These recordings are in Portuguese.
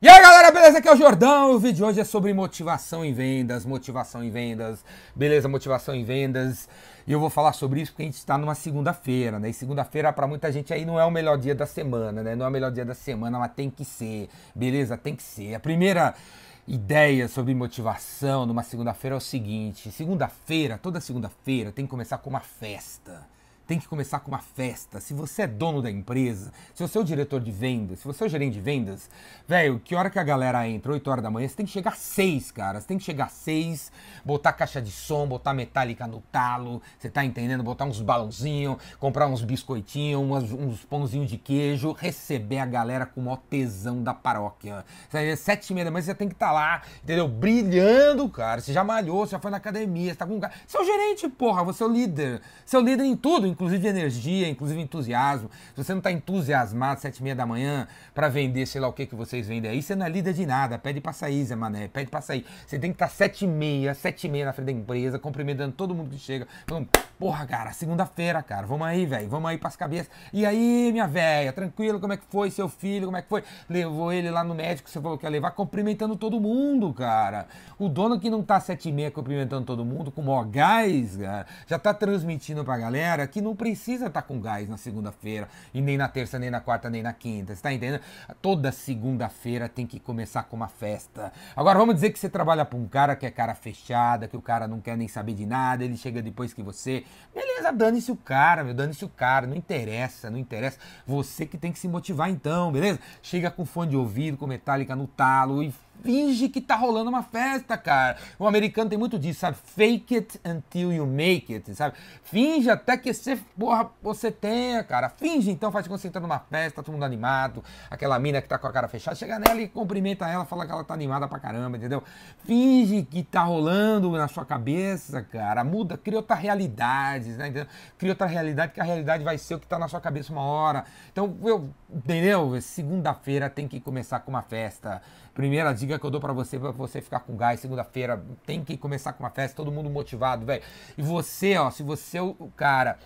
E aí galera, beleza? Aqui é o Jordão. O vídeo de hoje é sobre motivação em vendas, motivação em vendas, beleza? Motivação em vendas. E eu vou falar sobre isso porque a gente está numa segunda-feira, né? E segunda-feira para muita gente aí não é o melhor dia da semana, né? Não é o melhor dia da semana, mas tem que ser, beleza? Tem que ser. A primeira ideia sobre motivação numa segunda-feira é o seguinte: segunda-feira, toda segunda-feira tem que começar com uma festa tem que começar com uma festa. Se você é dono da empresa, se você é o diretor de vendas, se você é o gerente de vendas, velho, que hora que a galera entra? 8 horas da manhã, você tem que chegar às 6, cara. Você tem que chegar às 6, botar caixa de som, botar metálica no talo, você tá entendendo? Botar uns balãozinhos, comprar uns biscoitinhos, uns, uns pãozinhos de queijo, receber a galera com o maior tesão da paróquia. Às 7 e meia da manhã você tem que estar tá lá, entendeu? Brilhando, cara. Você já malhou, você já foi na academia, você tá com. Você é o gerente, porra, você é o líder. Você é o líder em tudo, inclusive energia, inclusive entusiasmo. Se você não está entusiasmado sete e meia da manhã para vender, sei lá o que que vocês vendem aí, você não é líder de nada. Pede para sair, Zé Mané, pede para sair. Você tem que estar tá sete e meia, sete e meia na frente da empresa, cumprimentando todo mundo que chega. Falando, porra, cara, segunda-feira, cara, vamos aí, velho, vamos aí para as cabeças. E aí, minha velha, tranquilo, como é que foi seu filho, como é que foi? Levou ele lá no médico, você falou que ia levar, cumprimentando todo mundo, cara. O dono que não tá sete e meia cumprimentando todo mundo, com maior gás, cara, já tá transmitindo pra galera que não não precisa estar tá com gás na segunda-feira, e nem na terça, nem na quarta, nem na quinta. Você tá entendendo? Toda segunda-feira tem que começar com uma festa. Agora vamos dizer que você trabalha para um cara que é cara fechada, que o cara não quer nem saber de nada, ele chega depois que você. Beleza, dane-se o cara, meu, dane-se o cara, não interessa, não interessa. Você que tem que se motivar então, beleza? Chega com fone de ouvido, com metálica no talo e finge que tá rolando uma festa, cara. O americano tem muito disso, sabe? Fake it until you make it, sabe? Finge até que você, porra, você tenha, cara. Finge então, faz você tá numa festa, todo mundo animado. Aquela mina que tá com a cara fechada, chega nela e cumprimenta ela, fala que ela tá animada pra caramba, entendeu? Finge que tá rolando na sua cabeça, cara. Muda, cria outra realidade, né? Entendeu? Cria outra realidade, que a realidade vai ser o que tá na sua cabeça uma hora. Então, eu, entendeu? Segunda-feira tem que começar com uma festa. Primeira dica que eu dou para você, para você ficar com gás, segunda-feira tem que começar com uma festa, todo mundo motivado, velho. E você, ó, se você é o cara,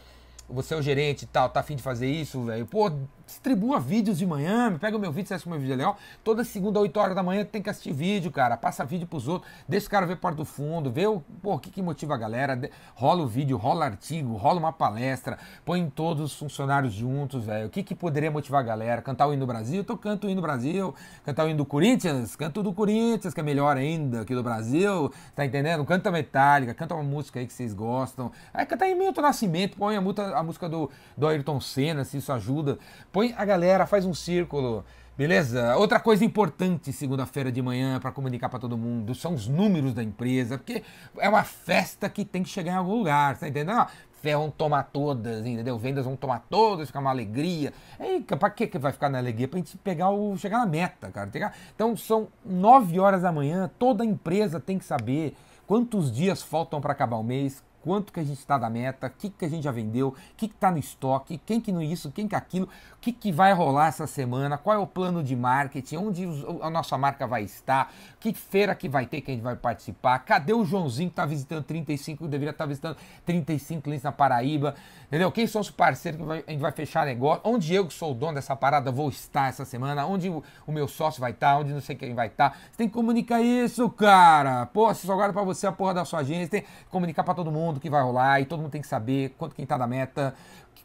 você é o gerente e tal, tá afim de fazer isso, velho, pô, distribua vídeos de manhã, pega o meu vídeo, você acha o meu vídeo é legal. Toda segunda, 8 horas da manhã, tem que assistir vídeo, cara. Passa vídeo pros outros, deixa o cara ver parte do fundo, vê o, pô, que, que motiva a galera. Rola o vídeo, rola artigo, rola uma palestra, põe todos os funcionários juntos, velho. O que, que poderia motivar a galera? Cantar o hino do Brasil? Então canto o hino do Brasil. Cantar o hino do Corinthians? Canto do Corinthians, que é melhor ainda aqui do Brasil. Tá entendendo? Canta Metallica, canta uma música aí que vocês gostam. Aí canta aí Milton Nascimento, põe a, a música do, do Ayrton Senna, se isso ajuda. Põe Põe a galera, faz um círculo. Beleza? Outra coisa importante segunda-feira de manhã para comunicar para todo mundo são os números da empresa, porque é uma festa que tem que chegar em algum lugar, tá entendendo? Fé vão tomar todas, entendeu? Vendas vão tomar todas, ficar uma alegria. E para que que vai ficar na alegria? Para a gente pegar o chegar na meta, cara. Então são 9 horas da manhã, toda empresa tem que saber quantos dias faltam para acabar o mês, quanto que a gente está da meta, o que, que a gente já vendeu, o que está no estoque, quem que não isso, quem que aquilo, o que, que vai rolar essa semana, qual é o plano de marketing, onde a nossa marca vai estar, que feira que vai ter que a gente vai participar, cadê o Joãozinho que está visitando 35, deveria estar tá visitando 35 clientes na Paraíba, entendeu? Quem são os parceiros que a gente vai fechar negócio, onde eu que sou o dono dessa parada vou estar essa semana, onde o, o meu sócio vai estar, onde não sei quem vai estar. Você tem que comunicar isso, cara. Pô, se só guarda para você a porra da sua agência, tem que comunicar para todo mundo mundo que vai rolar e todo mundo tem que saber quanto quem está da meta,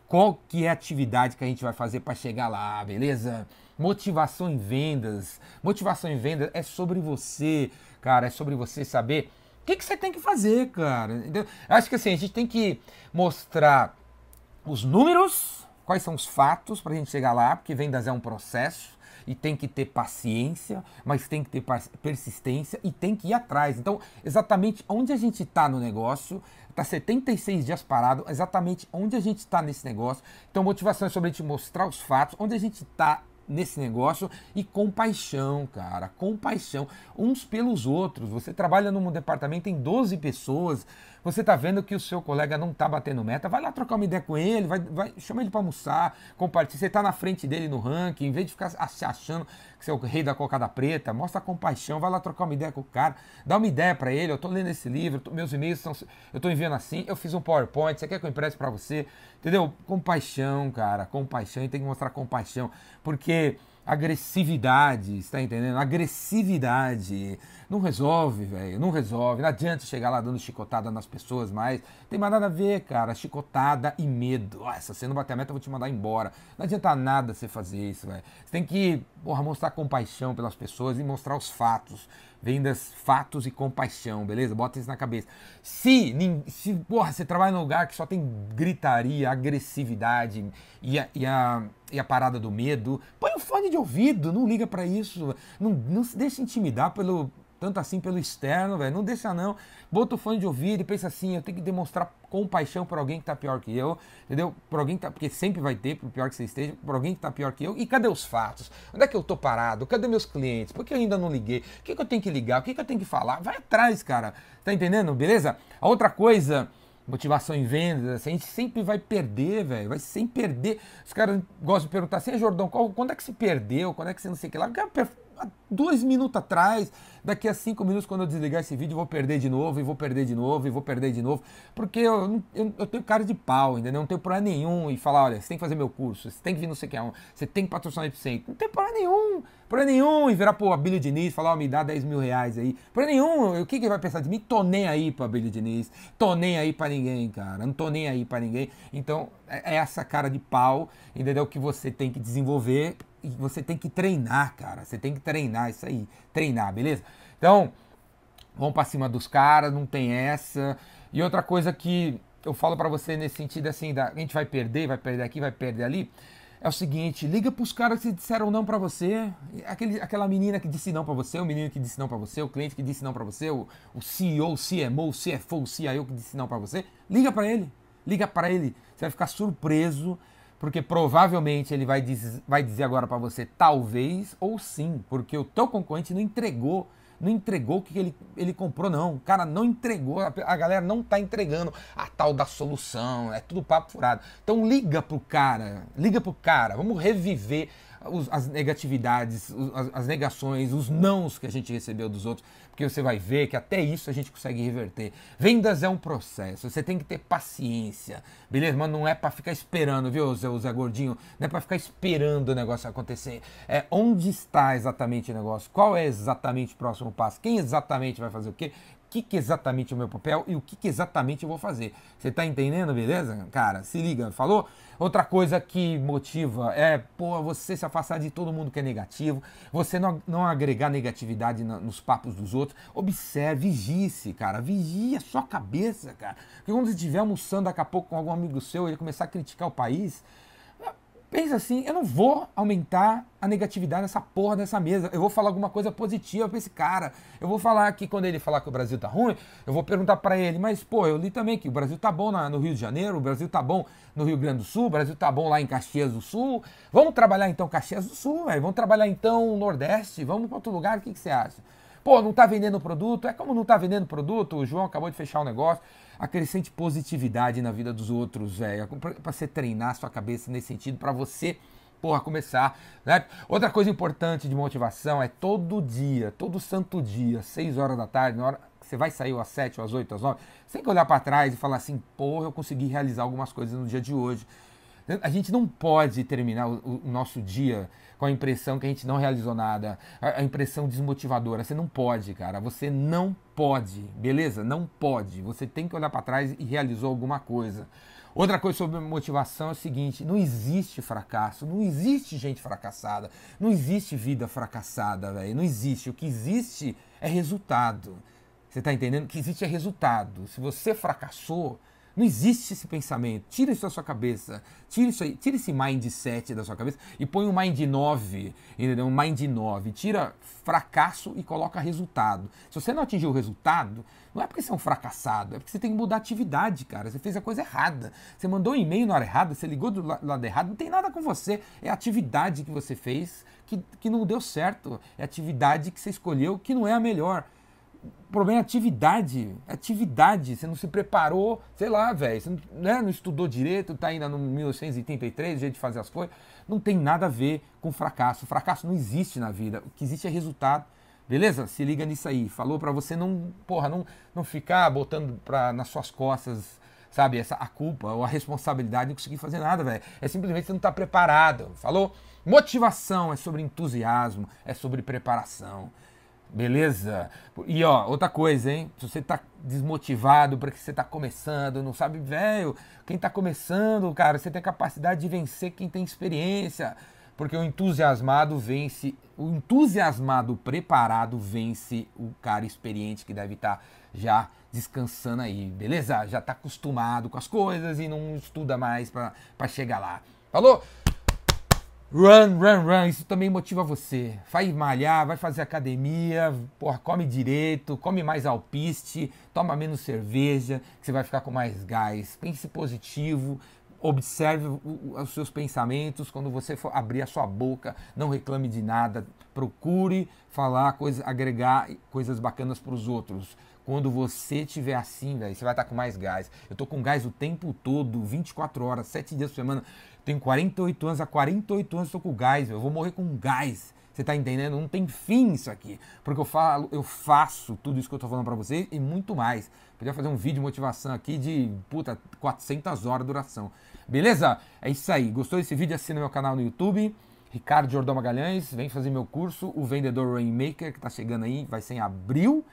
qual que é a atividade que a gente vai fazer para chegar lá, beleza? Motivação em vendas. Motivação em vendas é sobre você, cara, é sobre você saber o que, que você tem que fazer, cara. Entendeu? Acho que assim, a gente tem que mostrar os números, quais são os fatos para a gente chegar lá, porque vendas é um processo e tem que ter paciência, mas tem que ter persistência e tem que ir atrás. Então, exatamente onde a gente está no negócio, está 76 dias parado, exatamente onde a gente está nesse negócio. Então, motivação é sobre a gente mostrar os fatos, onde a gente está nesse negócio e compaixão, cara, compaixão uns pelos outros. Você trabalha num departamento tem 12 pessoas, você tá vendo que o seu colega não tá batendo meta, vai lá trocar uma ideia com ele, vai, vai chama ele para almoçar, compartilha, você tá na frente dele no ranking, em vez de ficar se achando que você é o rei da cocada preta, mostra compaixão, vai lá trocar uma ideia com o cara, dá uma ideia para ele, eu tô lendo esse livro, tô, meus e-mails estão, eu tô enviando assim, eu fiz um PowerPoint, você quer que eu empreste para você? Entendeu? Compaixão, cara, compaixão, e tem que mostrar compaixão, porque agressividade, está entendendo? Agressividade. Não resolve, velho. Não resolve. Não adianta chegar lá dando chicotada nas pessoas mais. Tem mais nada a ver, cara. Chicotada e medo. Ah, se você não bater a meta, eu vou te mandar embora. Não adianta nada você fazer isso, velho. Você tem que, porra, mostrar compaixão pelas pessoas e mostrar os fatos. Vendas, fatos e compaixão, beleza? Bota isso na cabeça. Se, se porra, você trabalha num lugar que só tem gritaria, agressividade e a, e a, e a parada do medo, põe o fone de ouvido, não liga para isso. Não, não se deixe intimidar pelo, tanto assim pelo externo, velho. Não deixa não. Bota o fone de ouvido e pensa assim, eu tenho que demonstrar compaixão por alguém que tá pior que eu, entendeu? Por alguém que tá, porque sempre vai ter, por pior que você esteja, por alguém que tá pior que eu. E cadê os fatos? Onde é que eu tô parado? Cadê meus clientes? Por que eu ainda não liguei? O que, que eu tenho que ligar? O que, que eu tenho que falar? Vai atrás, cara. Tá entendendo? Beleza? A outra coisa motivação em vendas, assim, a gente sempre vai perder, velho, vai sempre perder. Os caras gostam de perguntar assim, Jordão, qual, quando é que se perdeu? Quando é que você não sei o que lá? Dois minutos atrás, daqui a cinco minutos, quando eu desligar esse vídeo, eu vou perder de novo, e vou perder de novo, e vou perder de novo, porque eu, eu, eu tenho cara de pau, entendeu? Não tenho problema nenhum e falar, olha, você tem que fazer meu curso, você tem que vir não sei o que, você tem que patrocinar o. Não tem problema nenhum, problema nenhum, e virar pro Abílio Diniz, falar, oh, me dá 10 mil reais aí. Problema nenhum, o que que vai pensar de mim? Tô nem aí pro Abílio Diniz, tô nem aí pra ninguém, cara, não tô nem aí pra ninguém. Então, é, é essa cara de pau, entendeu? Que você tem que desenvolver e você tem que treinar, cara. Você tem que treinar isso aí. Treinar, beleza? Então, vamos para cima dos caras, não tem essa. E outra coisa que eu falo para você nesse sentido assim, da, a gente vai perder, vai perder aqui, vai perder ali. É o seguinte, liga pros caras que disseram não para você, aquele, aquela menina que disse não para você, o menino que disse não para você, o cliente que disse não para você, o, o CEO, o CMO, o CFO, o CIO que disse não para você, liga para ele, liga para ele, você vai ficar surpreso porque provavelmente ele vai, diz, vai dizer agora para você talvez ou sim, porque o teu concorrente não entregou, não entregou o que ele, ele comprou, não. O cara não entregou, a, a galera não tá entregando a tal da solução, é tudo papo furado. Então liga pro cara, liga pro cara, vamos reviver as negatividades, as, as negações, os nãos que a gente recebeu dos outros, porque você vai ver que até isso a gente consegue reverter. Vendas é um processo, você tem que ter paciência, beleza? Mas não é para ficar esperando, viu, Zé, Zé Gordinho? Não é para ficar esperando o negócio acontecer. É onde está exatamente o negócio, qual é exatamente o próximo passo, quem exatamente vai fazer o quê, que, que exatamente é o meu papel e o que, que exatamente eu vou fazer. Você tá entendendo, beleza? Cara, se liga, falou? Outra coisa que motiva é, pô, você se afastar de todo mundo que é negativo, você não, não agregar negatividade na, nos papos dos outros. Observe, vigie-se, cara. Vigie a sua cabeça, cara. Porque quando você estiver almoçando daqui a pouco com algum amigo seu ele começar a criticar o país, pensa assim, eu não vou aumentar a negatividade nessa porra dessa mesa. Eu vou falar alguma coisa positiva pra esse cara. Eu vou falar que quando ele falar que o Brasil tá ruim, eu vou perguntar para ele, mas pô, eu li também que o Brasil tá bom na, no Rio de Janeiro, o Brasil tá bom no Rio Grande do Sul, o Brasil tá bom lá em Caxias do Sul. Vamos trabalhar então Caxias do Sul, velho. Vamos trabalhar então Nordeste, vamos para outro lugar, o que, que você acha? Pô, não tá vendendo produto? É como não tá vendendo produto? O João acabou de fechar o um negócio acrescente positividade na vida dos outros, velho. Para você treinar sua cabeça nesse sentido, para você, porra, começar. Né? Outra coisa importante de motivação é todo dia, todo santo dia, 6 horas da tarde, na hora que você vai sair às 7, às 8, às 9, você tem que olhar para trás e falar assim, porra, eu consegui realizar algumas coisas no dia de hoje. A gente não pode terminar o, o nosso dia com a impressão que a gente não realizou nada, a, a, impressão desmotivadora. Você não pode, cara. Você não pode, beleza? Não pode. Você tem que olhar para trás e realizou alguma coisa. Outra coisa sobre motivação é o seguinte: não existe fracasso, não existe gente fracassada, não existe vida fracassada, velho. Não existe. O que existe é resultado. Você está entendendo? O que existe é resultado. Se você fracassou, não existe esse pensamento. Tira isso da sua cabeça. Tira, isso aí, tira esse mindset da sua cabeça e põe um mind 9, entendeu? Um mind 9. Tira fracasso e coloca resultado. Se você não atingiu o resultado, não é porque você é um fracassado, é porque você tem que mudar a atividade, cara. Você fez a coisa errada. Você mandou um e-mail na hora errada, você ligou do lado errado, não tem nada com você. É a atividade que você fez que, que não deu certo. É a atividade que você escolheu que não é a melhor. O problema é atividade. Atividade. Você não se preparou, sei lá, velho. Você não, né, não, estudou direito, tá ainda no 1983, jeito de fazer as coisas. Não tem nada a ver com fracasso. Fracasso não existe na vida. O que existe é resultado. Beleza? Se liga nisso aí. Falou para você não, porra, não, não ficar botando pra, nas suas costas sabe, essa a culpa ou a responsabilidade de não conseguir fazer nada, velho. É simplesmente você não tá preparado. Falou? Motivação é sobre entusiasmo, é sobre preparação. Beleza? E ó, outra coisa, hein? Se você tá desmotivado porque você tá começando, não sabe, velho, quem tá começando, cara, você tem capacidade de vencer quem tem experiência. Porque o entusiasmado vence, o entusiasmado preparado vence o cara experiente que deve estar tá já descansando aí, beleza? Já tá acostumado com as coisas e não estuda mais para chegar lá. Falou? Run, run, run. Isso também motiva você. Vai malhar, vai fazer academia, porra, come direito, come mais alpiste, toma menos cerveja, que você vai ficar com mais gás. Pense positivo, observe os seus pensamentos quando você for abrir a sua boca, não reclame de nada, procure falar coisas, agregar coisas bacanas para os outros. Quando você tiver assim, velho, você vai estar com mais gás. Eu tô com gás o tempo todo, 24 horas, 7 dias por semana. Tenho 48 anos, há 48 anos estou com gás, eu vou morrer com gás. Você tá entendendo? Não tem fim isso aqui. Porque eu falo, eu faço tudo isso que eu tô falando para vocês e muito mais. Podia fazer um vídeo de motivação aqui de, puta, 400 horas de duração. Beleza? É isso aí. Gostou desse vídeo? Assina meu canal no YouTube. Ricardo Jordão Magalhães, vem fazer meu curso, o Vendedor Rainmaker, que tá chegando aí, vai ser em abril.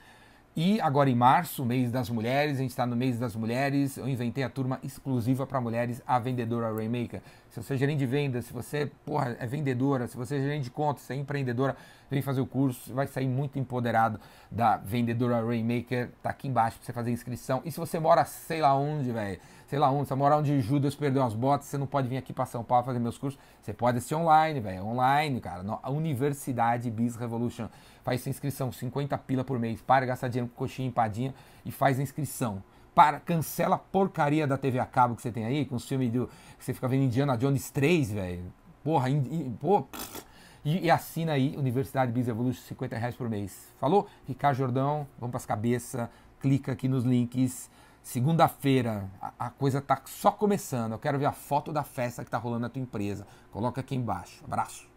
E agora em março, mês das mulheres, a gente está no mês das mulheres, eu inventei a turma exclusiva para mulheres, a vendedora Rainmaker. Se você é gerente de vendas, se você porra, é vendedora, se você é gerente de contas, se é empreendedora, vem fazer o curso, vai sair muito empoderado da vendedora Rainmaker. Tá aqui embaixo para você fazer inscrição. E se você mora sei lá onde, velho, sei lá onde, você mora onde Judas perdeu as botas, você não pode vir aqui para São Paulo fazer meus cursos, você pode assistir online, velho, online, cara, a Universidade Biz Revolution faz sua inscrição, 50 pila por mês, para gastar dinheiro com coxinha empadinha e faz a inscrição. Para, cancela a porcaria da TV a cabo que você tem aí, com os filmes do, que você fica vendo Indiana Jones 3, velho. Porra, in, in, pô, e, e, assina aí Universidade Biz Evolution, 50 reais por mês. Falou? Ricardo Jordão, vamos para as cabeças, clica aqui nos links. Segunda-feira, a, coisa tá só começando. Eu quero ver a foto da festa que tá rolando na tua empresa. Coloca aqui embaixo. Abraço.